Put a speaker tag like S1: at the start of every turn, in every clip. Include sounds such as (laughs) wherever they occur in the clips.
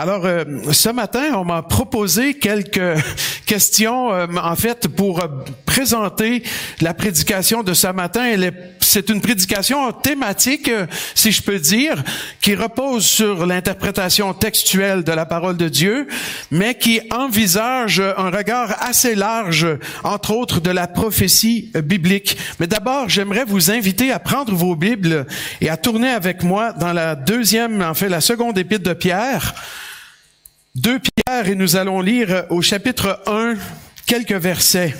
S1: Alors, euh, ce matin, on m'a proposé quelques questions, euh, en fait, pour euh, présenter la prédication de ce matin. C'est une prédication thématique, si je peux dire, qui repose sur l'interprétation textuelle de la parole de Dieu, mais qui envisage un regard assez large, entre autres, de la prophétie biblique. Mais d'abord, j'aimerais vous inviter à prendre vos Bibles et à tourner avec moi dans la deuxième, en fait, la seconde épître de Pierre. Deux Pierre et nous allons lire au chapitre 1 quelques versets.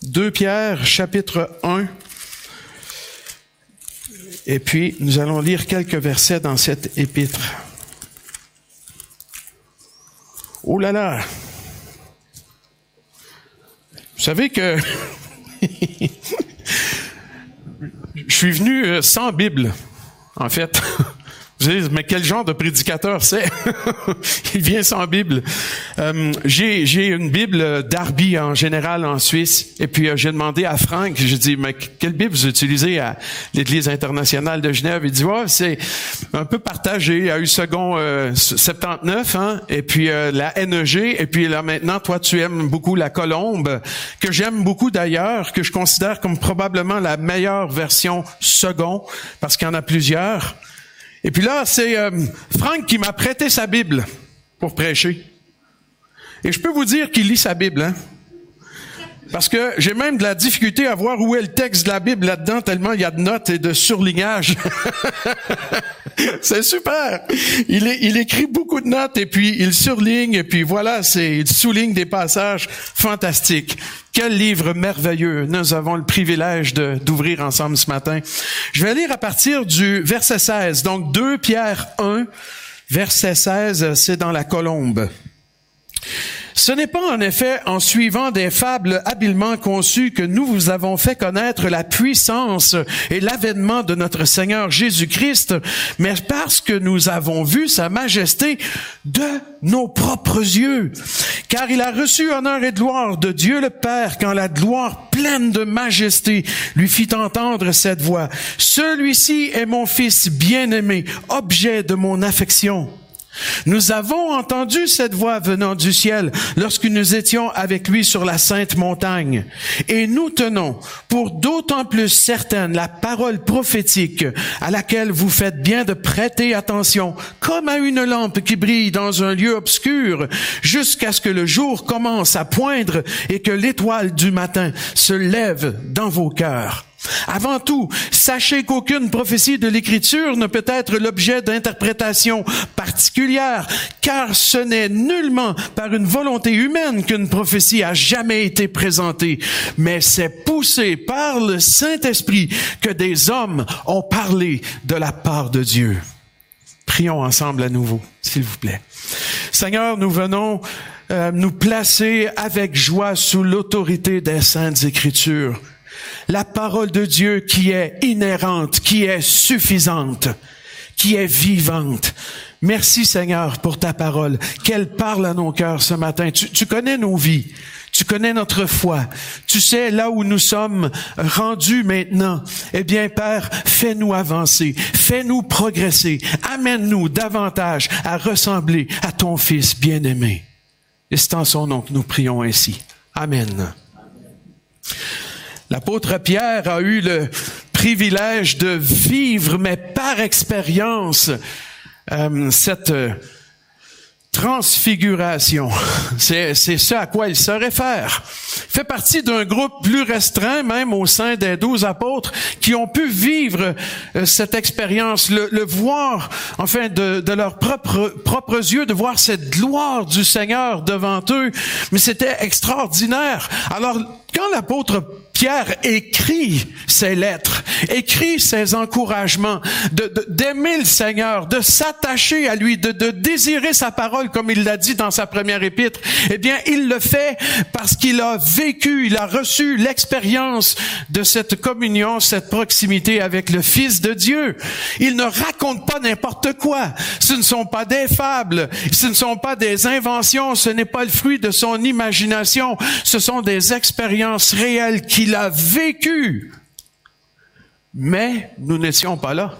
S1: Deux Pierre, chapitre 1. Et puis, nous allons lire quelques versets dans cette épître. Oh là là! Vous savez que (laughs) je suis venu euh, sans Bible, en fait. (laughs) mais quel genre de prédicateur c'est? (laughs) Il vient sans Bible. Euh, j'ai j'ai une Bible Darby en général en Suisse, et puis euh, j'ai demandé à Franck, j'ai dit mais quelle Bible vous utilisez à l'Église internationale de Genève? Il dit ouais c'est un peu partagé. Il y a eu second 79, hein, et puis euh, la NEG, et puis là maintenant toi tu aimes beaucoup la Colombe, que j'aime beaucoup d'ailleurs, que je considère comme probablement la meilleure version second parce qu'il y en a plusieurs. Et puis là, c'est euh, Franck qui m'a prêté sa Bible pour prêcher. Et je peux vous dire qu'il lit sa Bible, hein? Parce que j'ai même de la difficulté à voir où est le texte de la Bible là-dedans, tellement il y a de notes et de surlignage. (laughs) c'est super. Il, il, écrit beaucoup de notes et puis il surligne et puis voilà, c'est, il souligne des passages fantastiques. Quel livre merveilleux nous avons le privilège d'ouvrir ensemble ce matin. Je vais lire à partir du verset 16. Donc 2 Pierre 1, verset 16, c'est dans la colombe. Ce n'est pas en effet en suivant des fables habilement conçues que nous vous avons fait connaître la puissance et l'avènement de notre Seigneur Jésus-Christ, mais parce que nous avons vu sa majesté de nos propres yeux. Car il a reçu honneur et gloire de Dieu le Père quand la gloire pleine de majesté lui fit entendre cette voix. Celui-ci est mon fils bien-aimé, objet de mon affection. Nous avons entendu cette voix venant du ciel lorsque nous étions avec lui sur la sainte montagne. Et nous tenons pour d'autant plus certaine la parole prophétique à laquelle vous faites bien de prêter attention, comme à une lampe qui brille dans un lieu obscur, jusqu'à ce que le jour commence à poindre et que l'étoile du matin se lève dans vos cœurs. Avant tout, sachez qu'aucune prophétie de l'Écriture ne peut être l'objet d'interprétation particulière, car ce n'est nullement par une volonté humaine qu'une prophétie a jamais été présentée, mais c'est poussé par le Saint-Esprit que des hommes ont parlé de la part de Dieu. Prions ensemble à nouveau, s'il vous plaît. Seigneur, nous venons euh, nous placer avec joie sous l'autorité des saintes Écritures la parole de Dieu qui est inhérente, qui est suffisante, qui est vivante. Merci Seigneur pour ta parole, qu'elle parle à nos cœurs ce matin. Tu, connais nos vies, tu connais notre foi, tu sais là où nous sommes rendus maintenant. Eh bien Père, fais-nous avancer, fais-nous progresser, amène-nous davantage à ressembler à ton Fils bien-aimé. Et c'est en son nom que nous prions ainsi. Amen. L'apôtre Pierre a eu le privilège de vivre, mais par expérience, euh, cette transfiguration. (laughs) C'est, c'est ce à quoi il se réfère. Il fait partie d'un groupe plus restreint, même au sein des douze apôtres, qui ont pu vivre euh, cette expérience, le, le, voir, enfin, de, de leurs propres, propres yeux, de voir cette gloire du Seigneur devant eux. Mais c'était extraordinaire. Alors, quand l'apôtre Pierre écrit ses lettres, écrit ses encouragements, d'aimer le Seigneur, de s'attacher à lui, de, de désirer sa parole comme il l'a dit dans sa première épître, eh bien, il le fait parce qu'il a vécu, il a reçu l'expérience de cette communion, cette proximité avec le Fils de Dieu. Il ne raconte pas n'importe quoi. Ce ne sont pas des fables, ce ne sont pas des inventions, ce n'est pas le fruit de son imagination, ce sont des expériences réelles qu'il il a vécu. Mais nous n'étions pas là.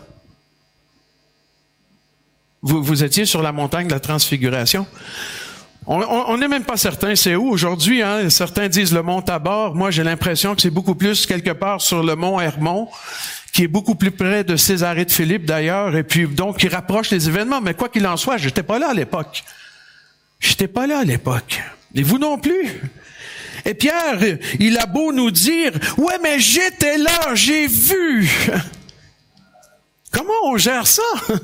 S1: Vous, étiez sur la montagne de la transfiguration. On n'est même pas certain c'est où aujourd'hui. Hein? Certains disent le mont Tabor. Moi, j'ai l'impression que c'est beaucoup plus quelque part sur le mont Hermon, qui est beaucoup plus près de Césarée de Philippe d'ailleurs, et puis donc qui rapproche les événements. Mais quoi qu'il en soit, j'étais pas là à l'époque. J'étais pas là à l'époque. Et vous non plus. Et Pierre, il a beau nous dire, ouais, mais j'étais là, j'ai vu. (laughs) Comment on gère ça? (laughs)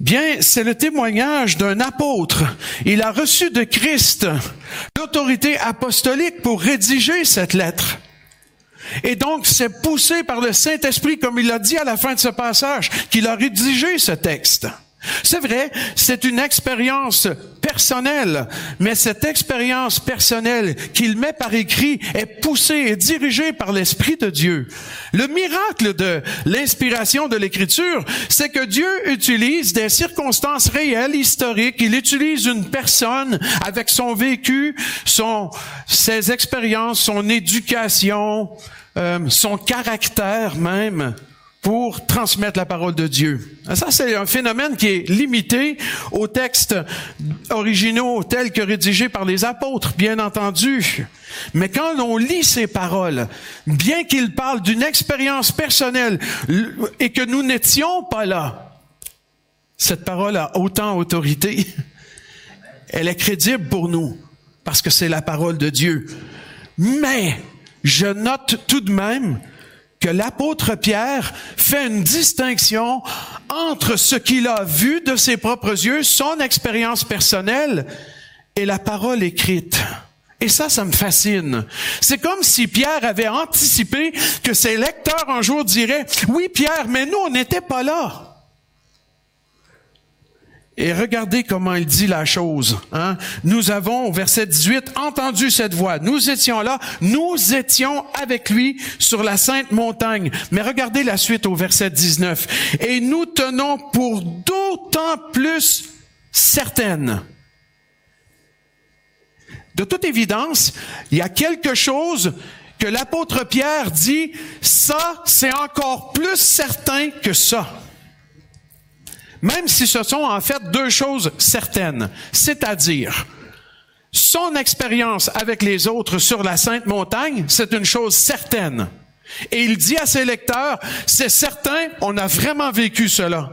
S1: Bien, c'est le témoignage d'un apôtre. Il a reçu de Christ l'autorité apostolique pour rédiger cette lettre. Et donc, c'est poussé par le Saint-Esprit, comme il l'a dit à la fin de ce passage, qu'il a rédigé ce texte. C'est vrai, c'est une expérience personnelle, mais cette expérience personnelle qu'il met par écrit est poussée et dirigée par l'Esprit de Dieu. Le miracle de l'inspiration de l'Écriture, c'est que Dieu utilise des circonstances réelles, historiques. Il utilise une personne avec son vécu, son, ses expériences, son éducation, euh, son caractère même, pour transmettre la parole de Dieu. Ça, c'est un phénomène qui est limité aux textes originaux tels que rédigés par les apôtres, bien entendu. Mais quand on lit ces paroles, bien qu'ils parlent d'une expérience personnelle et que nous n'étions pas là, cette parole a autant autorité. Elle est crédible pour nous parce que c'est la parole de Dieu. Mais je note tout de même que l'apôtre Pierre fait une distinction entre ce qu'il a vu de ses propres yeux, son expérience personnelle, et la parole écrite. Et ça, ça me fascine. C'est comme si Pierre avait anticipé que ses lecteurs un jour diraient, oui Pierre, mais nous, on n'était pas là. Et regardez comment il dit la chose. Hein? Nous avons, au verset 18, entendu cette voix. Nous étions là, nous étions avec lui sur la sainte montagne. Mais regardez la suite au verset 19. Et nous tenons pour d'autant plus certaines. De toute évidence, il y a quelque chose que l'apôtre Pierre dit, ça, c'est encore plus certain que ça. Même si ce sont en fait deux choses certaines, c'est-à-dire son expérience avec les autres sur la Sainte Montagne, c'est une chose certaine. Et il dit à ses lecteurs, c'est certain, on a vraiment vécu cela.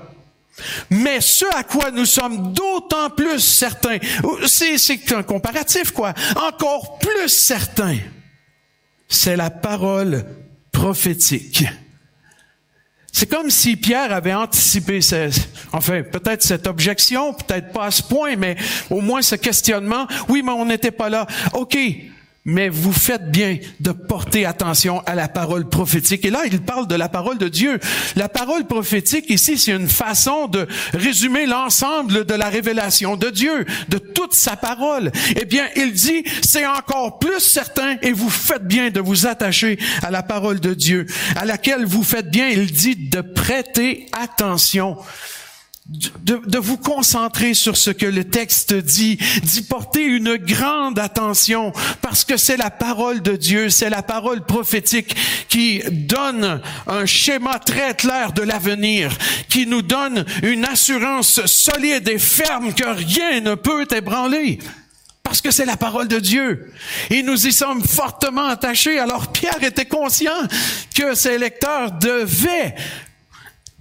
S1: Mais ce à quoi nous sommes d'autant plus certains, c'est un comparatif quoi, encore plus certain, c'est la parole prophétique. C'est comme si Pierre avait anticipé, ce, enfin peut-être cette objection, peut-être pas à ce point, mais au moins ce questionnement. Oui, mais on n'était pas là. OK, mais vous faites bien de porter attention à la parole prophétique. Et là, il parle de la parole de Dieu. La parole prophétique, ici, c'est une façon de résumer l'ensemble de la révélation de Dieu, de toute sa parole. Eh bien, il dit, c'est encore plus certain et vous faites bien de vous attacher à la parole de Dieu, à laquelle vous faites bien, il dit, de prêter attention de, vous concentrer sur ce que le texte dit, d'y porter une grande attention, parce que c'est la parole de Dieu, c'est la parole prophétique qui donne un schéma très clair de l'avenir, qui nous donne une assurance solide et ferme que rien ne peut ébranler. Parce que c'est la parole de Dieu. Et nous y sommes fortement attachés. Alors Pierre était conscient que ses lecteurs devaient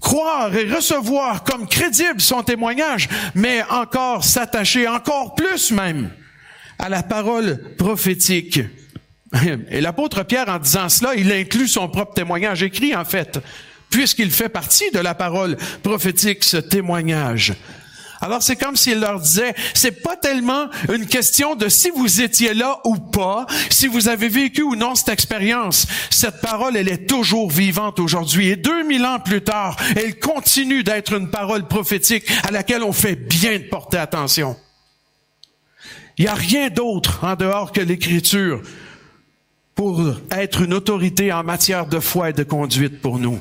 S1: croire et recevoir comme crédible son témoignage, mais encore s'attacher, encore plus même, à la parole prophétique. Et l'apôtre Pierre, en disant cela, il inclut son propre témoignage écrit, en fait, puisqu'il fait partie de la parole prophétique, ce témoignage. Alors c'est comme s'il leur disait, c'est pas tellement une question de si vous étiez là ou pas, si vous avez vécu ou non cette expérience. Cette parole, elle est toujours vivante aujourd'hui. Et 2000 ans plus tard, elle continue d'être une parole prophétique à laquelle on fait bien de porter attention. Il n'y a rien d'autre en dehors que l'écriture pour être une autorité en matière de foi et de conduite pour nous.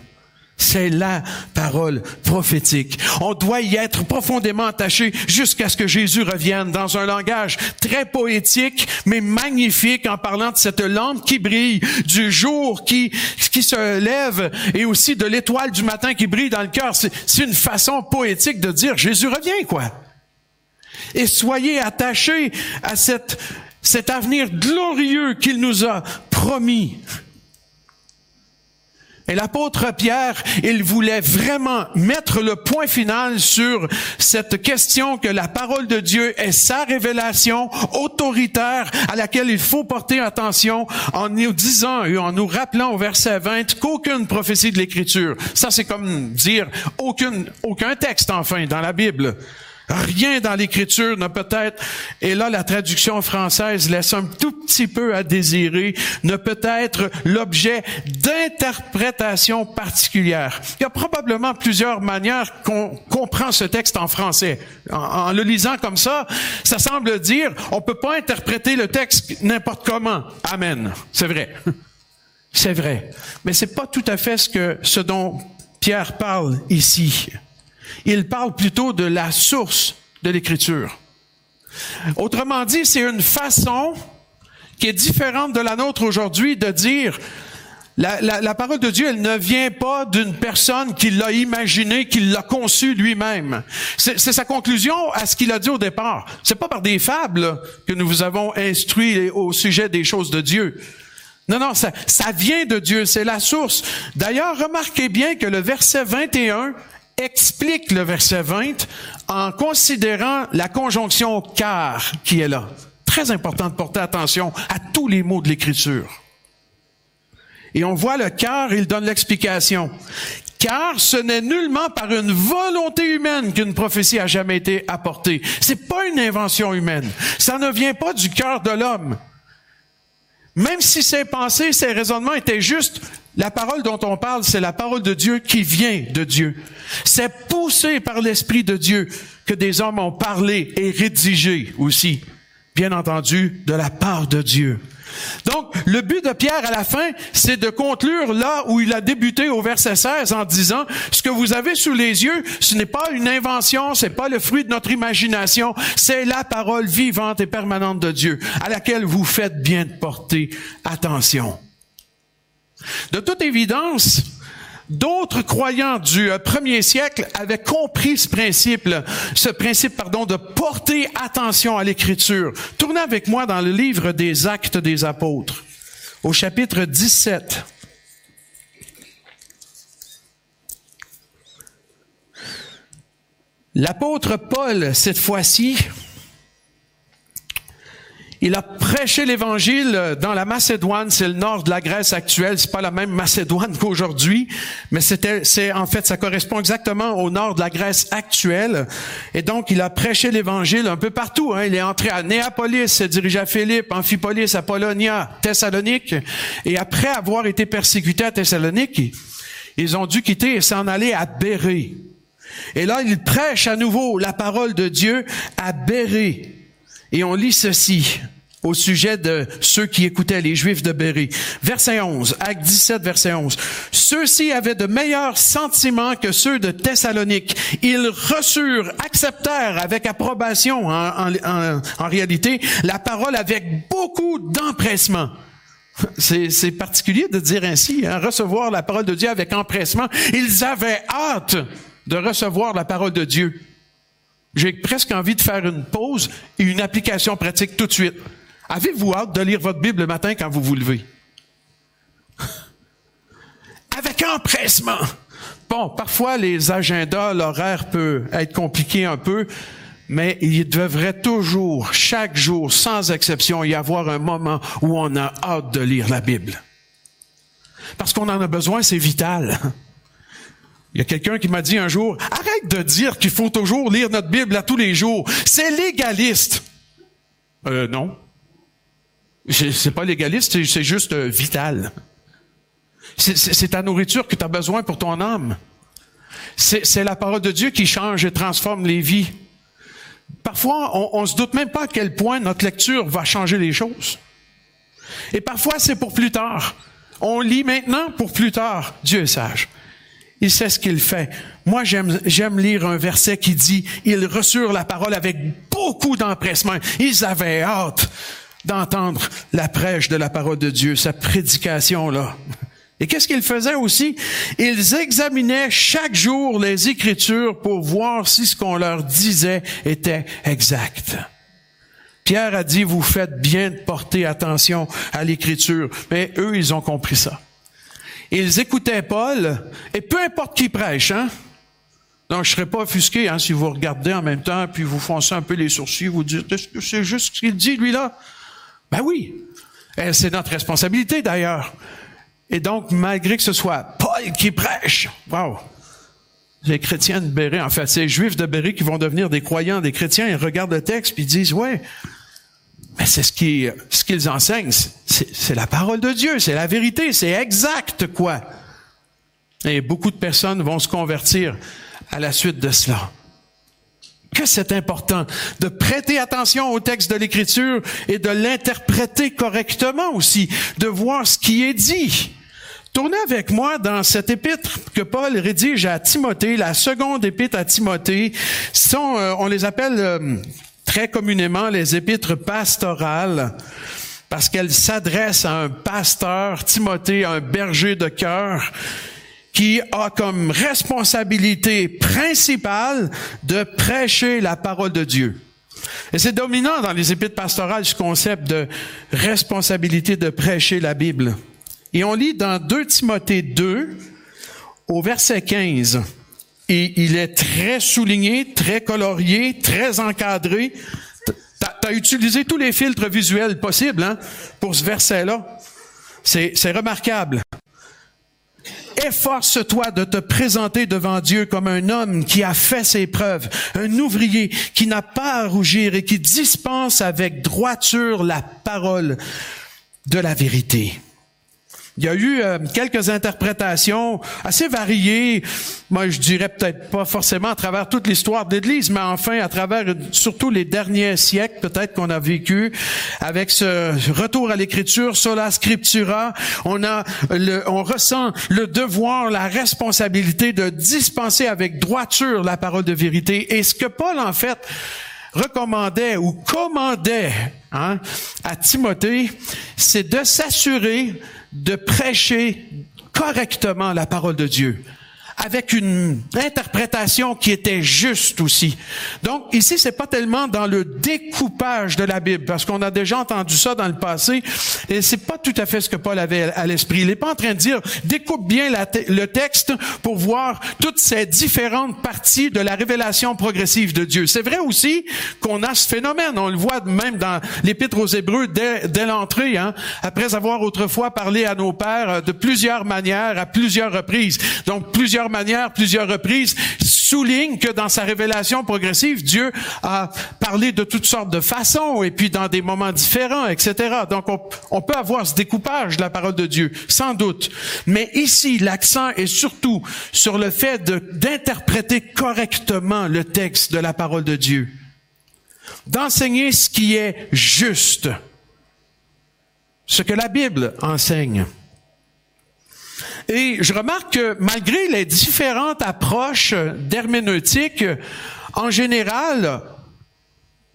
S1: C'est la parole prophétique. On doit y être profondément attaché jusqu'à ce que Jésus revienne dans un langage très poétique, mais magnifique en parlant de cette lampe qui brille, du jour qui, qui se lève et aussi de l'étoile du matin qui brille dans le cœur. C'est une façon poétique de dire Jésus revient, quoi. Et soyez attachés à cette, cet avenir glorieux qu'il nous a promis. Et l'apôtre Pierre, il voulait vraiment mettre le point final sur cette question que la parole de Dieu est sa révélation autoritaire à laquelle il faut porter attention en nous disant et en nous rappelant au verset 20 qu'aucune prophétie de l'écriture, ça c'est comme dire aucune, aucun texte enfin dans la Bible Rien dans l'écriture ne peut être, et là la traduction française laisse un tout petit peu à désirer, ne peut être l'objet d'interprétation particulière. Il y a probablement plusieurs manières qu'on comprend ce texte en français. En, le lisant comme ça, ça semble dire, on peut pas interpréter le texte n'importe comment. Amen. C'est vrai. C'est vrai. Mais c'est pas tout à fait ce que, ce dont Pierre parle ici il parle plutôt de la source de l'écriture. Autrement dit, c'est une façon qui est différente de la nôtre aujourd'hui de dire la, la, parole de Dieu, elle ne vient pas d'une personne qui l'a imaginé, qui l'a conçu lui-même. C'est sa conclusion à ce qu'il a dit au départ. C'est pas par des fables que nous vous avons instruit au sujet des choses de Dieu. Non, non, ça vient de Dieu, c'est la source. D'ailleurs, remarquez bien que le verset 21 explique le verset 20 en considérant la conjonction car qui est là. Très important de porter attention à tous les mots de l'écriture. Et on voit le car, il donne l'explication. Car ce n'est nullement par une volonté humaine qu'une prophétie a jamais été apportée. C'est pas une invention humaine. Ça ne vient pas du cœur de l'homme. Même si ses pensées, ses raisonnements étaient justes, la parole dont on parle, c'est la parole de Dieu qui vient de Dieu. C'est poussé par l'Esprit de Dieu que des hommes ont parlé et rédigé aussi, bien entendu, de la part de Dieu. Donc, le but de Pierre à la fin, c'est de conclure là où il a débuté au verset 16 en disant, ce que vous avez sous les yeux, ce n'est pas une invention, c'est pas le fruit de notre imagination, c'est la parole vivante et permanente de Dieu, à laquelle vous faites bien de porter attention. De toute évidence, D'autres croyants du euh, premier siècle avaient compris ce principe, ce principe, pardon, de porter attention à l'écriture. Tournez avec moi dans le livre des Actes des Apôtres, au chapitre 17. L'apôtre Paul, cette fois-ci, il a prêché l'évangile dans la Macédoine, c'est le nord de la Grèce actuelle, c'est pas la même Macédoine (laughs) qu'aujourd'hui, mais c'était, c'est, en fait, ça correspond exactement au nord de la Grèce actuelle. Et donc, il a prêché l'évangile un peu partout, hein. Il est entré à Néapolis, s'est dirigé à Philippe, Amphipolis, Apollonia, Thessalonique. Et après avoir été persécuté à Thessalonique, ils ont dû quitter et s'en aller à Bérée. Et là, il prêche à nouveau la parole de Dieu à Bérée. Et on lit ceci au sujet de ceux qui écoutaient les Juifs de Béry. Verset 11, acte 17, verset 11. Ceux-ci avaient de meilleurs sentiments que ceux de Thessalonique. Ils reçurent, acceptèrent avec approbation en, réalité la parole avec beaucoup d'empressement. C'est particulier de dire ainsi, hein, recevoir la parole de Dieu avec empressement. Ils avaient hâte de recevoir la parole de Dieu. J'ai presque envie de faire une pause et une application pratique tout de suite. Avez-vous hâte de lire votre Bible le matin quand vous vous levez? Avec empressement. Bon, parfois les agendas, l'horaire peut être compliqué un peu, mais il devrait toujours, chaque jour, sans exception, y avoir un moment où on a hâte de lire la Bible. Parce qu'on en a besoin, c'est vital. Il y a quelqu'un qui m'a dit un jour, arrête de dire qu'il faut toujours lire notre Bible à tous les jours. C'est légaliste. Euh, non. C'est pas légaliste, c'est juste euh, vital. C'est ta nourriture que tu as besoin pour ton âme. C'est la parole de Dieu qui change et transforme les vies. Parfois, on, on se doute même pas à quel point notre lecture va changer les choses. Et parfois, c'est pour plus tard. On lit maintenant pour plus tard. Dieu est sage. il sait ce qu'il fait. Moi, j'aime, j'aime lire un verset qui dit, ils reçurent la parole avec beaucoup d'empressement. Ils avaient hâte d'entendre la prêche de la parole de Dieu, sa prédication, là. Et qu'est-ce qu'ils faisaient aussi? Ils examinaient chaque jour les Écritures pour voir si ce qu'on leur disait était exact. Pierre a dit, vous faites bien de porter attention à l'Écriture. Mais eux, ils ont compris ça. Ils écoutaient Paul, et peu importe qui prêche, hein? Non, je serais pas offusqué hein, si vous regardez en même temps, puis vous foncez un peu les sourcils, vous dites, est-ce que c'est juste ce qu'il dit, lui-là? Ben oui. C'est notre responsabilité, d'ailleurs. Et donc, malgré que ce soit Paul qui prêche, wow, les chrétiens de Béret, en fait, c'est les juifs de Béret qui vont devenir des croyants, des chrétiens, ils regardent le texte puis ils disent, ouais, mais c'est ce qu'ils enseignent, c'est la parole de Dieu, c'est la vérité, c'est exact, quoi. Et beaucoup de personnes vont se convertir à la suite de cela. Que c'est important de prêter attention au texte de l'Écriture et de l'interpréter correctement aussi, de voir ce qui est dit. Tournez avec moi dans cette épître que Paul rédige à Timothée, la seconde épître à Timothée. Sont, euh, on les appelle euh, très communément les épîtres pastorales parce qu'elles s'adressent à un pasteur, Timothée, un berger de cœur, qui a comme responsabilité principale de prêcher la parole de Dieu. Et c'est dominant dans les épîtres pastorales ce concept de responsabilité de prêcher la Bible. Et on lit dans 2 Timothée 2, au verset 15. Et il est très souligné, très colorié, très encadré. Tu as utilisé tous les filtres visuels possibles hein, pour ce verset-là. C'est remarquable. Efforce-toi de te présenter devant Dieu comme un homme qui a fait ses preuves, un ouvrier qui n'a pas à rougir et qui dispense avec droiture la parole de la vérité. Il y a eu euh, quelques interprétations assez variées. Moi, je dirais peut-être pas forcément à travers toute l'histoire de l'Église, mais enfin à travers surtout les derniers siècles, peut-être qu'on a vécu avec ce retour à l'Écriture, la scriptura. On a, le, on ressent le devoir, la responsabilité de dispenser avec droiture la parole de vérité. Et ce que Paul en fait recommandait ou commandait hein, à Timothée, c'est de s'assurer de prêcher correctement la parole de Dieu avec une interprétation qui était juste aussi. Donc ici, c'est pas tellement dans le découpage de la Bible, parce qu'on a déjà entendu ça dans le passé, et c'est pas tout à fait ce que Paul avait à l'esprit. Il n'est pas en train de dire découpe bien le texte pour voir toutes ces différentes parties de la révélation progressive de Dieu. C'est vrai aussi qu'on a ce phénomène. On le voit même dans l'Épître aux Hébreux dès, l'entrée, hein, après avoir autrefois parlé à nos pères de plusieurs manières, à plusieurs reprises. Donc plusieurs manières, plusieurs reprises, souligne que dans sa révélation progressive, Dieu a parlé de toutes sortes de façons et puis dans des moments différents, etc. Donc on, on peut avoir ce découpage de la parole de Dieu, sans doute. Mais ici, l'accent est surtout sur le fait d'interpréter correctement le texte de la parole de Dieu, d'enseigner ce qui est juste, ce que la Bible enseigne. Et je remarque que malgré les différentes approches d'herméneutique, en général,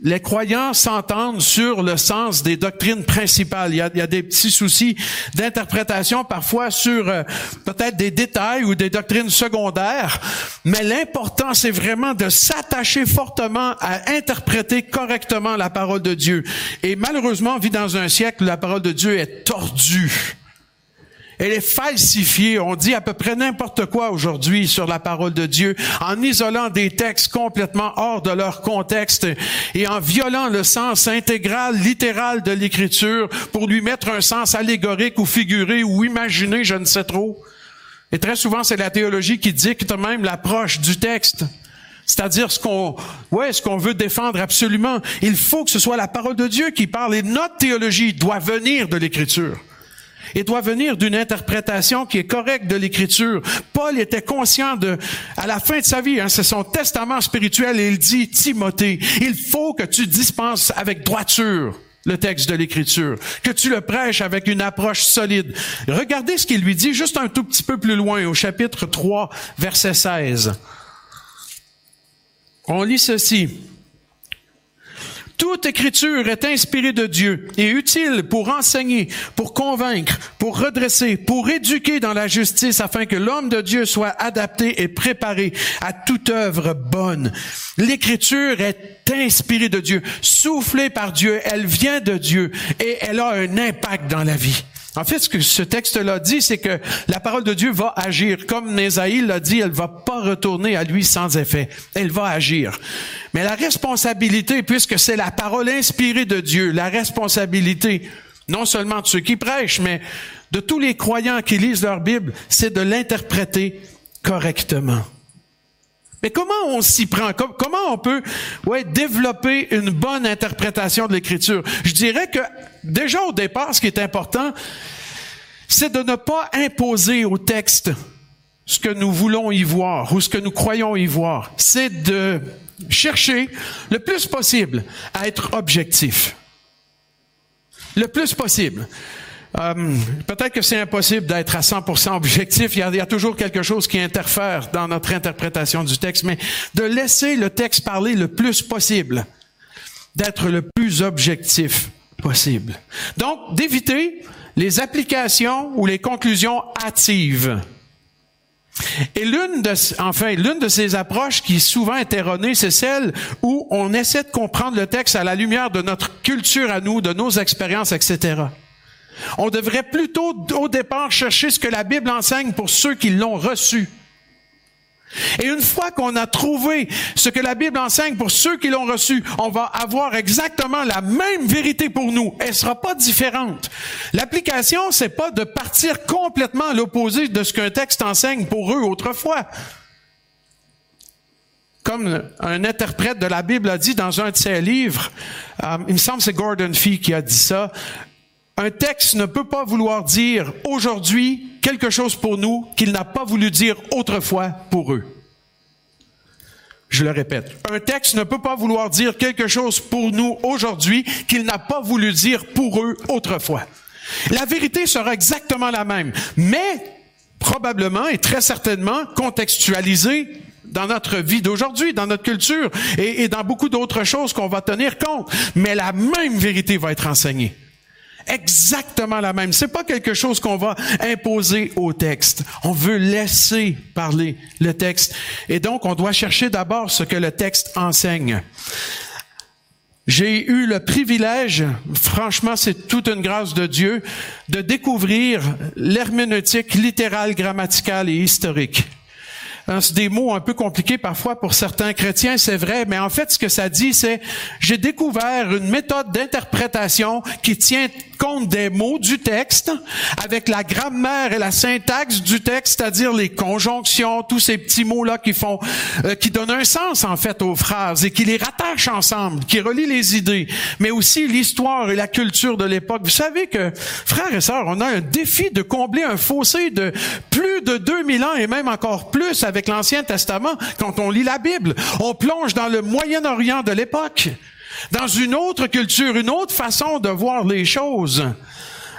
S1: les croyants s'entendent sur le sens des doctrines principales. Il y a, des petits soucis d'interprétation parfois sur euh, peut-être des détails ou des doctrines secondaires, mais l'important c'est vraiment de s'attacher fortement à interpréter correctement la parole de Dieu. Et malheureusement, on vit dans un siècle où la parole de Dieu est tordue elle est falsifiée. On dit à peu près n'importe quoi aujourd'hui sur la parole de Dieu en isolant des textes complètement hors de leur contexte et en violant le sens intégral, littéral de l'écriture pour lui mettre un sens allégorique ou figuré ou imaginé, je ne sais trop. Et très souvent, c'est la théologie qui dicte même l'approche du texte. C'est-à-dire ce qu'on, ouais, ce qu'on veut défendre absolument. Il faut que ce soit la parole de Dieu qui parle et notre théologie doit venir de l'écriture et doit venir d'une interprétation qui est correcte de l'Écriture. Paul était conscient de, à la fin de sa vie, hein, c'est son testament spirituel, et il dit, Timothée, il faut que tu dispenses avec droiture le texte de l'Écriture, que tu le prêches avec une approche solide. Regardez ce qu'il lui dit juste un tout petit peu plus loin au chapitre 3, verset 16. On lit ceci. Toute écriture est inspirée de Dieu et utile pour enseigner, pour convaincre, pour redresser, pour éduquer dans la justice afin que l'homme de Dieu soit adapté et préparé à toute œuvre bonne. L'écriture est inspirée de Dieu, soufflée par Dieu, elle vient de Dieu et elle a un impact dans la vie. En fait, ce que ce texte-là dit, c'est que la parole de Dieu va agir. Comme Nézaïl l'a dit, elle va pas retourner à lui sans effet. Elle va agir. Mais la responsabilité, puisque c'est la parole inspirée de Dieu, la responsabilité, non seulement de ceux qui prêchent, mais de tous les croyants qui lisent leur Bible, c'est de l'interpréter correctement. Mais comment on s'y prend? Comment on peut ouais, développer une bonne interprétation de l'Écriture? Je dirais que déjà au départ, ce qui est important, c'est de ne pas imposer au texte ce que nous voulons y voir ou ce que nous croyons y voir. C'est de chercher le plus possible à être objectif. Le plus possible. Euh, peut-être que c'est impossible d'être à 100% objectif. Il y, a, il y, a, toujours quelque chose qui interfère dans notre interprétation du texte, mais de laisser le texte parler le plus possible, d'être le plus objectif possible. Donc, d'éviter les applications ou les conclusions hâtives. Et l'une de, enfin, l'une de ces approches qui souvent est erronée, c'est celle où on essaie de comprendre le texte à la lumière de notre culture à nous, de nos expériences, etc. On devrait plutôt au départ chercher ce que la Bible enseigne pour ceux qui l'ont reçu. Et une fois qu'on a trouvé ce que la Bible enseigne pour ceux qui l'ont reçu, on va avoir exactement la même vérité pour nous. Elle sera pas différente. L'application, c'est pas de partir complètement à l'opposé de ce qu'un texte enseigne pour eux autrefois. Comme un interprète de la Bible a dit dans un de ses livres, euh, il me semble que c'est Gordon Fee qui a dit ça, un texte ne peut pas vouloir dire aujourd'hui quelque chose pour nous qu'il n'a pas voulu dire autrefois pour eux. Je le répète. Un texte ne peut pas vouloir dire quelque chose pour nous aujourd'hui qu'il n'a pas voulu dire pour eux autrefois. La vérité sera exactement la même, mais probablement et très certainement contextualisée dans notre vie d'aujourd'hui, dans notre culture et, dans beaucoup d'autres choses qu'on va tenir compte. Mais la même vérité va être enseignée exactement la même. C'est pas quelque chose qu'on va imposer au texte. On veut laisser parler le texte. Et donc, on doit chercher d'abord ce que le texte enseigne. J'ai eu le privilège, franchement c'est toute une grâce de Dieu, de découvrir l'herméneutique littérale, grammaticale et historique. Hein, c'est des mots un peu compliqués parfois pour certains chrétiens, c'est vrai, mais en fait, ce que ça dit, c'est j'ai découvert une méthode d'interprétation qui tient compte des mots du texte avec la grammaire et la syntaxe du texte, c'est-à-dire les conjonctions, tous ces petits mots-là qui font, euh, qui donnent un sens en fait aux phrases et qui les rattachent ensemble, qui relient les idées, mais aussi l'histoire et la culture de l'époque. Vous savez que, frères et sœurs, on a un défi de combler un fossé de plus de 2000 ans et même encore plus avec l'Ancien Testament quand on lit la Bible. On plonge dans le Moyen-Orient de l'époque dans une autre culture, une autre façon de voir les choses.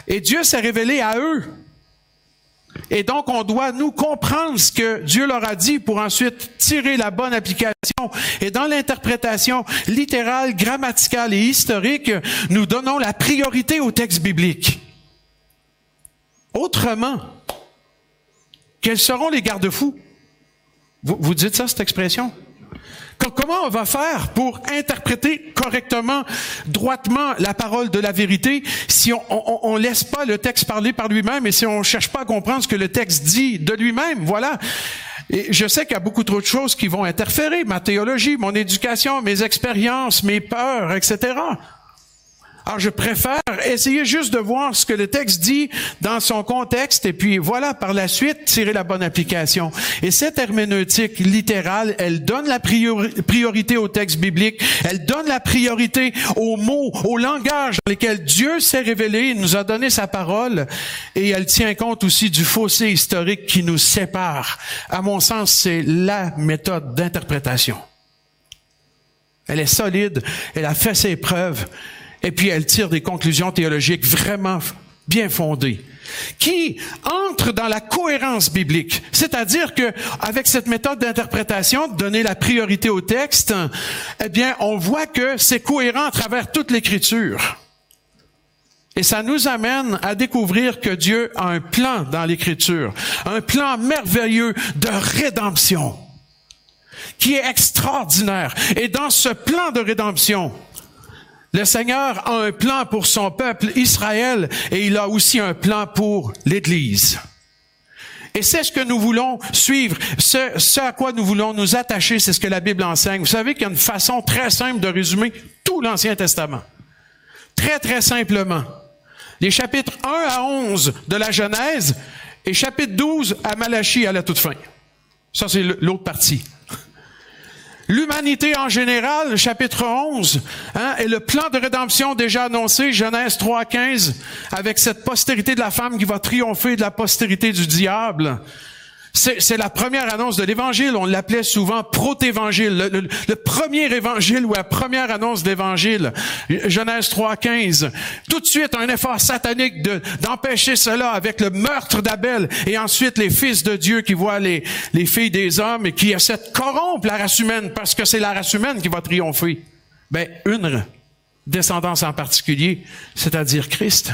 S1: Et Dieu s'est révélé à eux. Et donc, on doit nous comprendre ce que Dieu leur a dit pour ensuite tirer la bonne application. Et dans l'interprétation littérale, grammaticale et historique, nous donnons la priorité au texte biblique. Autrement, quels seront les garde-fous? Vous, vous dites ça, cette expression? Comment on va faire pour interpréter correctement, droitement la parole de la vérité si on, on, on laisse pas le texte parler par lui-même et si on cherche pas à comprendre ce que le texte dit de lui-même? Voilà. Et je sais qu'il y a beaucoup trop de choses qui vont interférer, ma théologie, mon éducation, mes expériences, mes peurs, etc. Alors, je préfère essayer juste de voir ce que le texte dit dans son contexte et puis voilà, par la suite, tirer la bonne application. Et cette herméneutique littérale, elle donne la priorité au texte biblique, elle donne la priorité aux mots, au langage dans lesquels Dieu s'est révélé, il nous a donné sa parole et elle tient compte aussi du fossé historique qui nous sépare. À mon sens, c'est la méthode d'interprétation. Elle est solide, elle a fait ses preuves et puis elle tire des conclusions théologiques vraiment bien fondées qui entrent dans la cohérence biblique? C'est-à-dire que, avec cette méthode d'interprétation, de donner la priorité au texte, eh bien, on voit que c'est cohérent à travers toute l'écriture. Et ça nous amène à découvrir que Dieu a un plan dans l'écriture, un plan merveilleux de rédemption, qui est extraordinaire. Et dans ce plan de rédemption, le Seigneur a un plan pour son peuple Israël et il a aussi un plan pour l'Église. Et c'est ce que nous voulons suivre, ce, à quoi nous voulons nous attacher, c'est ce que la Bible enseigne. Vous savez qu'il y a une façon très simple de résumer tout l'Ancien Testament. Très, très simplement. Les chapitres 1 à 11 de la Genèse et chapitre 12 à Malachie à la toute fin. Ça, c'est l'autre partie. L'humanité en général, chapitre 11, hein, et le plan de rédemption déjà annoncé, Genèse 3.15, avec cette postérité de la femme qui va triompher de la postérité du diable. C'est la première annonce de l'Évangile. On l'appelait souvent protévangile, le, le, premier évangile ou la première annonce d'Évangile. Genèse 3.15. Tout de suite, un effort satanique d'empêcher cela avec le meurtre d'Abel et ensuite les fils de Dieu qui voient les, les filles des hommes et qui essaient de corrompre la race humaine parce que c'est la race humaine qui va triompher. Ben, une descendance en particulier, c'est-à-dire Christ.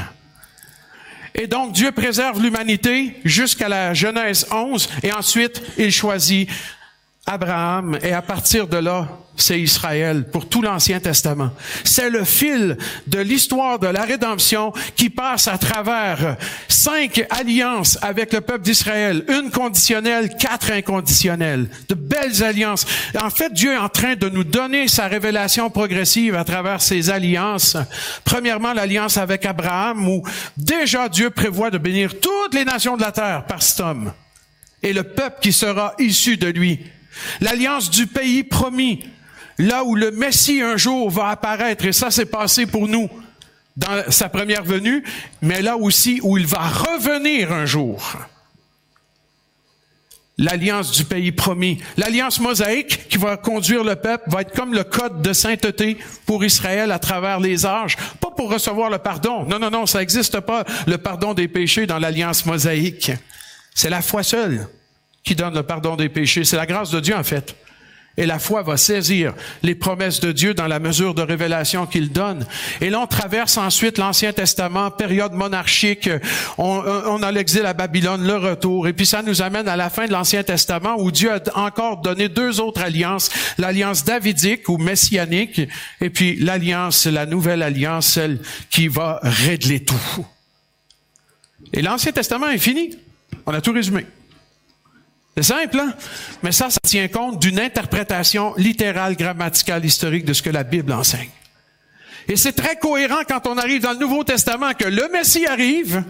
S1: Et donc Dieu préserve l'humanité jusqu'à la Genèse 11 et ensuite il choisit Abraham et à partir de là, c'est Israël pour tout l'Ancien Testament. C'est le fil de l'histoire de la rédemption qui passe à travers cinq alliances avec le peuple d'Israël, une conditionnelle, quatre inconditionnelles, de belles alliances. En fait, Dieu est en train de nous donner sa révélation progressive à travers ces alliances. Premièrement, l'alliance avec Abraham où déjà Dieu prévoit de bénir toutes les nations de la terre par cet homme et le peuple qui sera issu de lui L'alliance du pays promis, là où le Messie un jour va apparaître, et ça s'est passé pour nous dans sa première venue, mais là aussi où il va revenir un jour. L'alliance du pays promis. L'alliance mosaïque qui va conduire le peuple va être comme le code de sainteté pour Israël à travers les âges. Pas pour recevoir le pardon. Non, non, non, ça n'existe pas, le pardon des péchés dans l'alliance mosaïque. C'est la foi seule qui donne le pardon des péchés. C'est la grâce de Dieu, en fait. Et la foi va saisir les promesses de Dieu dans la mesure de révélation qu'il donne. Et là, on traverse ensuite l'Ancien Testament, période monarchique. On, on a l'exil à Babylone, le retour. Et puis ça nous amène à la fin de l'Ancien Testament où Dieu a encore donné deux autres alliances. L'alliance davidique ou messianique et puis l'alliance, la nouvelle alliance, celle qui va régler tout. Et l'Ancien Testament est fini. On a tout résumé. C'est simple, hein? mais ça, ça tient compte d'une interprétation littérale, grammaticale, historique de ce que la Bible enseigne. Et c'est très cohérent quand on arrive dans le Nouveau Testament que le Messie arrive,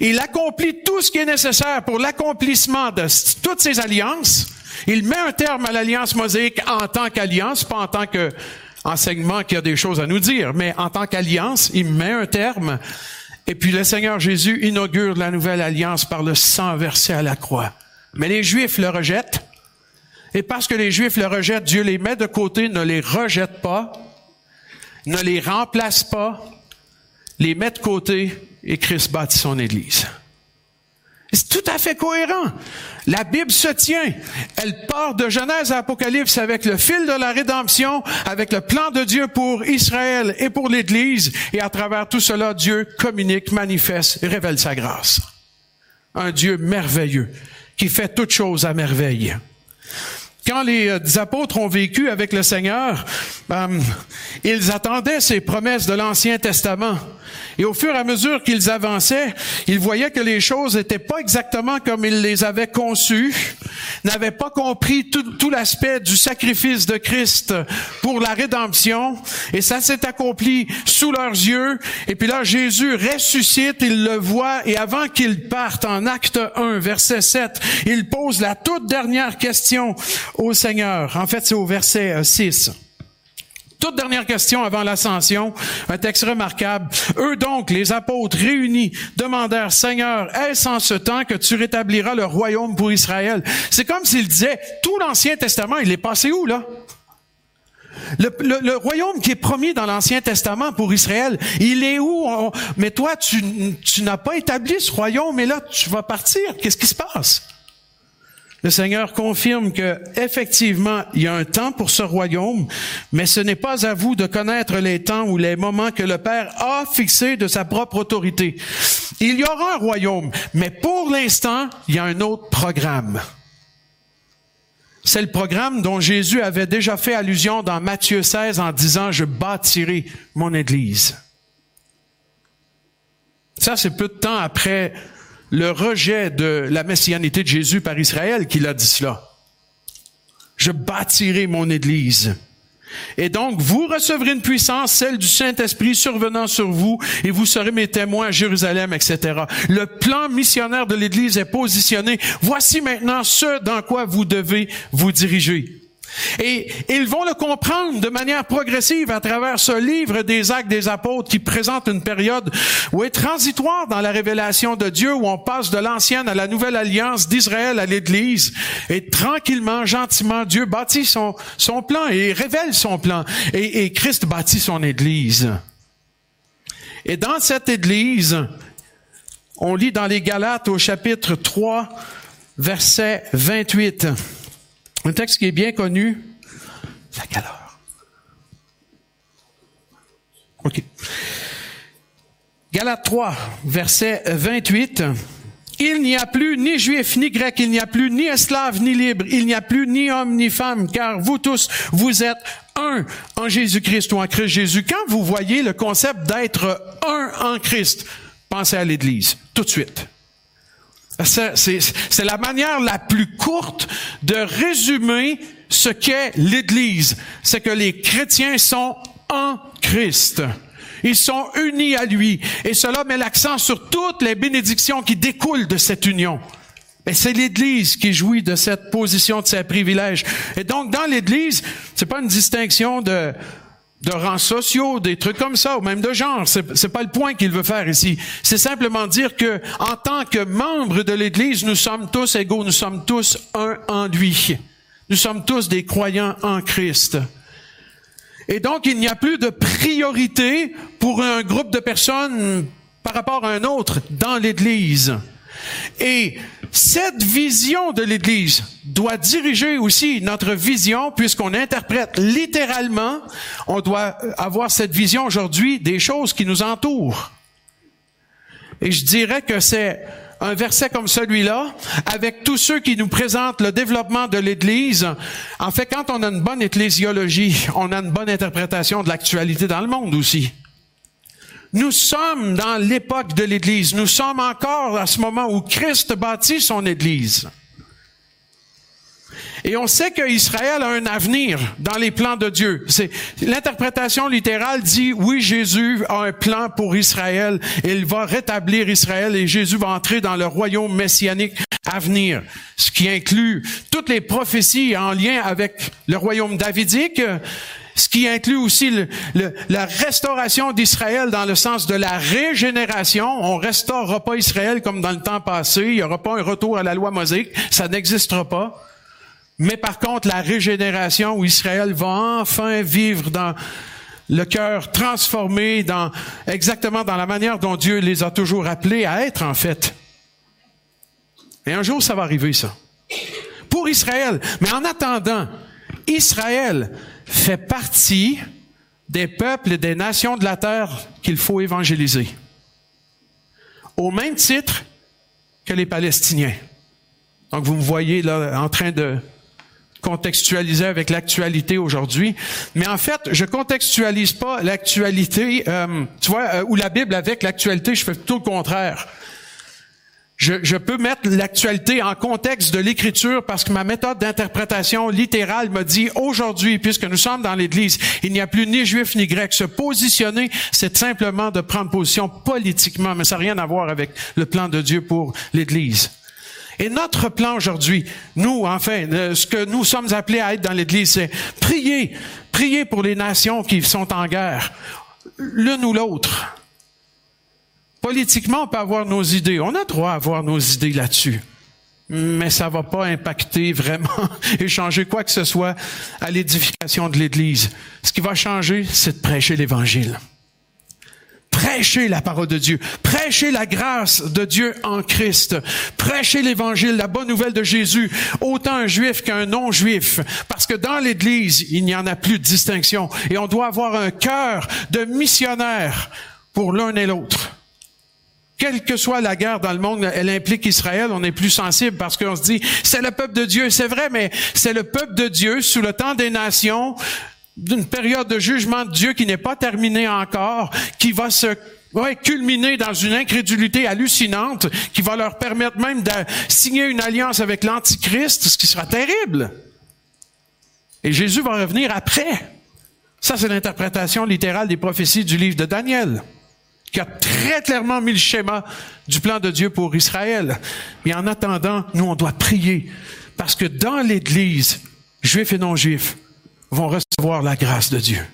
S1: il accomplit tout ce qui est nécessaire pour l'accomplissement de toutes ces alliances. Il met un terme à l'alliance mosaïque en tant qu'alliance, pas en tant qu'enseignement qui a des choses à nous dire, mais en tant qu'alliance, il met un terme. Et puis le Seigneur Jésus inaugure la nouvelle alliance par le sang versé à la croix. Mais les Juifs le rejettent. Et parce que les Juifs le rejettent, Dieu les met de côté, ne les rejette pas, ne les remplace pas, les met de côté et Christ bâtit son Église. C'est tout à fait cohérent. La Bible se tient. Elle part de Genèse à Apocalypse avec le fil de la rédemption, avec le plan de Dieu pour Israël et pour l'Église. Et à travers tout cela, Dieu communique, manifeste, révèle sa grâce. Un Dieu merveilleux qui fait toutes choses à merveille. Quand les euh, apôtres ont vécu avec le Seigneur, euh, ils attendaient ces promesses de l'Ancien Testament. Et au fur et à mesure qu'ils avançaient, ils voyaient que les choses n'étaient pas exactement comme ils les avaient conçues, n'avaient pas compris tout, tout l'aspect du sacrifice de Christ pour la rédemption. Et ça s'est accompli sous leurs yeux. Et puis là, Jésus ressuscite, ils le voient, et avant qu'il parte en acte 1, verset 7, il pose la toute dernière question au Seigneur. En fait, c'est au verset 6. Toute dernière question avant l'ascension, un texte remarquable. Eux donc, les apôtres réunis, demandèrent, Seigneur, est-ce en ce temps que tu rétabliras le royaume pour Israël? C'est comme s'ils disaient, tout l'Ancien Testament, il est passé où, là? Le, royaume qui est promis dans l'Ancien Testament pour Israël, il est où? mais toi, tu, tu n'as pas établi ce royaume, et là, tu vas partir. Qu'est-ce qui se passe? Le Seigneur confirme que effectivement, il y a un temps pour ce royaume, mais ce n'est pas à vous de connaître les temps ou les moments que le Père a fixés de sa propre autorité. Il y aura un royaume, mais pour l'instant, il y a un autre programme. C'est le programme dont Jésus avait déjà fait allusion dans Matthieu 16 en disant, je bâtirai mon Église. Ça, c'est peu de temps après le rejet de la messianité de Jésus par Israël qu'il a dit cela. Je bâtirai mon Église. Et donc, vous recevrez une puissance, celle du Saint-Esprit survenant sur vous, et vous serez mes témoins à Jérusalem, etc. Le plan missionnaire de l'Église est positionné. Voici maintenant ce dans quoi vous devez vous diriger. Et ils vont le comprendre de manière progressive à travers ce livre des actes des apôtres qui présente une période où est transitoire dans la révélation de Dieu, où on passe de l'ancienne à la nouvelle alliance d'Israël à l'Église. Et tranquillement, gentiment, Dieu bâtit son, plan et révèle son plan. Et, et Christ bâtit son Église. Et dans cette Église, on lit dans les Galates au chapitre 3, verset 28. Un texte qui est bien connu. Quelle heure? OK. Galates 3, verset 28. Il n'y a plus ni juif ni grec, il n'y a plus ni esclave ni libre, il n'y a plus ni homme ni femme, car vous tous, vous êtes un en Jésus-Christ ou en Christ Jésus. Quand vous voyez le concept d'être un en Christ, pensez à l'Église, tout de suite. C'est la manière la plus courte de résumer ce qu'est l'Église. C'est que les chrétiens sont en Christ. Ils sont unis à lui. Et cela met l'accent sur toutes les bénédictions qui découlent de cette union. Et c'est l'Église qui jouit de cette position, de ses privilèges. Et donc, dans l'Église, c'est pas une distinction de de rangs sociaux, des trucs comme ça, ou même de genre. C'est, c'est pas le point qu'il veut faire ici. C'est simplement dire que, en tant que membres de l'Église, nous sommes tous égaux, nous sommes tous un en lui. Nous sommes tous des croyants en Christ. Et donc, il n'y a plus de priorité pour un groupe de personnes par rapport à un autre dans l'Église. Et cette vision de l'Église doit diriger aussi notre vision, puisqu'on interprète littéralement, on doit avoir cette vision aujourd'hui des choses qui nous entourent. Et je dirais que c'est un verset comme celui-là, avec tous ceux qui nous présentent le développement de l'Église. En fait, quand on a une bonne ecclésiologie, on a une bonne interprétation de l'actualité dans le monde aussi. Nous sommes dans l'époque de l'Église. Nous sommes encore à ce moment où Christ bâtit son Église. Et on sait qu'Israël a un avenir dans les plans de Dieu. C'est, l'interprétation littérale dit, oui, Jésus a un plan pour Israël. Il va rétablir Israël et Jésus va entrer dans le royaume messianique à venir. Ce qui inclut toutes les prophéties en lien avec le royaume davidique, ce qui inclut aussi la restauration d'Israël dans le sens de la régénération. On restaurera pas Israël comme dans le temps passé. Il y aura pas un retour à la loi mosaïque. Ça n'existera pas. Mais par contre, la régénération où Israël va enfin vivre dans le cœur transformé dans exactement dans la manière dont Dieu les a toujours appelés à être en fait. Et un jour, ça va arriver, ça. Pour Israël. Mais en attendant, Israël fait partie des peuples et des nations de la terre qu'il faut évangéliser. Au même titre que les Palestiniens. Donc vous me voyez là en train de contextualiser avec l'actualité aujourd'hui. Mais en fait, je contextualise pas l'actualité, euh, tu vois, euh, ou la Bible avec l'actualité, je fais tout le contraire. Je, je, peux mettre l'actualité en contexte de l'écriture parce que ma méthode d'interprétation littérale me dit aujourd'hui, puisque nous sommes dans l'Église, il n'y a plus ni juif ni grec. Se positionner, c'est simplement de prendre position politiquement, mais ça n'a rien à voir avec le plan de Dieu pour l'Église. Et notre plan aujourd'hui, nous, enfin, ce que nous sommes appelés à être dans l'Église, c'est prier, prier pour les nations qui sont en guerre, l'une ou l'autre. Politiquement, on peut avoir nos idées. On a droit à avoir nos idées là-dessus. mais ça va pas impacter vraiment (laughs) et changer quoi que ce soit à l'édification de l'Église. Ce qui va changer, c'est de prêcher l'Évangile. Prêcher la parole de Dieu, prêcher la grâce de Dieu en Christ, prêcher l'Évangile, la bonne nouvelle de Jésus, autant un juif qu'un non-juif, parce que dans l'Église, il n'y en a plus de distinction, et on doit avoir un cœur de missionnaire pour l'un et l'autre. Quelle que soit la guerre dans le monde, elle implique Israël, on est plus sensible parce qu'on se dit, c'est le peuple de Dieu, c'est vrai, mais c'est le peuple de Dieu sous le temps des nations, d'une période de jugement de Dieu qui n'est pas terminée encore, qui va se culminer dans une incrédulité hallucinante, qui va leur permettre même de signer une alliance avec l'Antichrist, ce qui sera terrible. Et Jésus va revenir après. Ça, c'est l'interprétation littérale des prophéties du livre de Daniel qui a très clairement mis le schéma du plan de Dieu pour Israël. Mais en attendant, nous, on doit prier. Parce que dans l'Église, juifs et non-juifs vont recevoir la grâce de Dieu.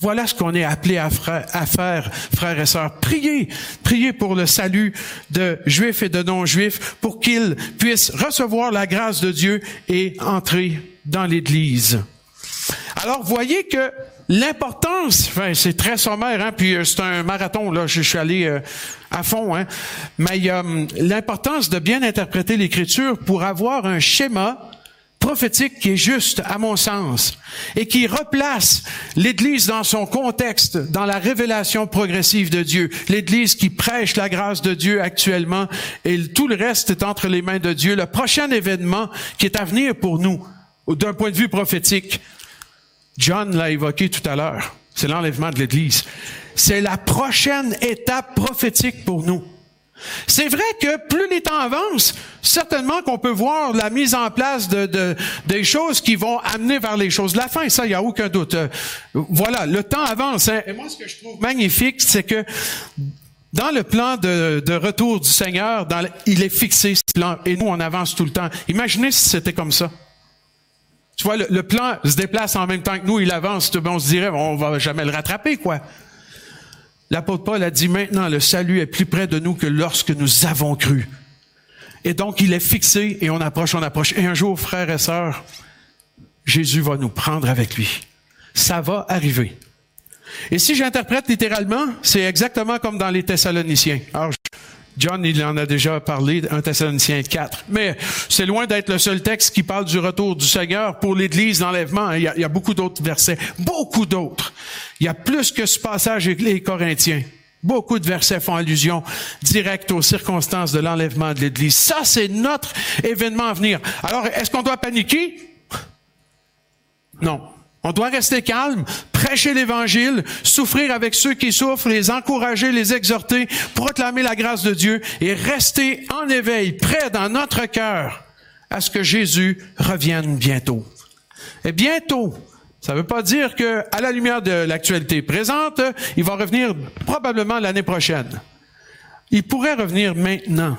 S1: Voilà ce qu'on est appelé à, faire, frères et sœurs. Priez, priez pour le salut de juifs et de non-juifs, pour qu'ils puissent recevoir la grâce de Dieu et entrer dans l'Église. Alors, voyez que L'importance, enfin, c'est très sommaire, hein, puis euh, c'est un marathon, là, je, suis allé euh, à fond, hein, mais euh, l'importance de bien interpréter l'Écriture pour avoir un schéma prophétique qui est juste, à mon sens, et qui replace l'Église dans son contexte, dans la révélation progressive de Dieu. L'Église qui prêche la grâce de Dieu actuellement, et tout le reste est entre les mains de Dieu. Le prochain événement qui est à venir pour nous, d'un point de vue prophétique, John l'a évoqué tout à l'heure. C'est l'enlèvement de l'Église. C'est la prochaine étape prophétique pour nous. C'est vrai que plus les temps avancent, certainement qu'on peut voir la mise en place de, des choses qui vont amener vers les choses la fin. Ça, il n'y a aucun doute. Euh, voilà, le temps avance. Hein. Et moi, ce que je trouve magnifique, c'est que dans le plan de, retour du Seigneur, il est fixé et nous, on avance tout le temps. Imaginez si c'était comme ça. Tu vois, le, plan se déplace en même temps que nous, il avance, on se dirait, on va jamais le rattraper, quoi. L'apôtre Paul a dit maintenant, le salut est plus près de nous que lorsque nous avons cru. Et donc, il est fixé et on approche, on approche. Et un jour, frères et sœurs, Jésus va nous prendre avec lui. Ça va arriver. Et si j'interprète littéralement, c'est exactement comme dans les Thessaloniciens. John, il en a déjà parlé, un Thessaloniciens 4. Mais c'est loin d'être le seul texte qui parle du retour du Seigneur pour l'Église d'enlèvement. Il, il, y a beaucoup d'autres versets, beaucoup d'autres. Il y a plus que ce passage avec les Corinthiens. Beaucoup de versets font allusion directe aux circonstances de l'enlèvement de l'Église. Ça, c'est notre événement à venir. Alors, est-ce qu'on doit paniquer? Non. On doit rester calme, prêcher l'Évangile, souffrir avec ceux qui souffrent, les encourager, les exhorter, proclamer la grâce de Dieu et rester en éveil, prêt dans notre cœur à ce que Jésus revienne bientôt. Et bientôt, ça ne veut pas dire que, à la lumière de l'actualité présente, il va revenir probablement l'année prochaine. Il pourrait revenir maintenant.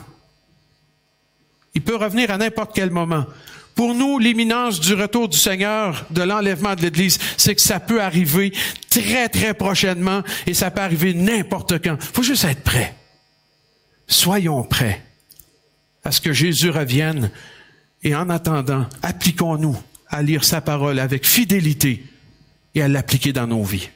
S1: Il peut revenir à n'importe quel moment. Pour nous, l'imminence du retour du Seigneur, de l'enlèvement de l'Église, c'est que ça peut arriver très, très prochainement et ça peut arriver n'importe quand. faut juste être prêt. Soyons prêts à ce que Jésus revienne et en attendant, appliquons-nous à lire sa parole avec fidélité et à l'appliquer dans nos vies.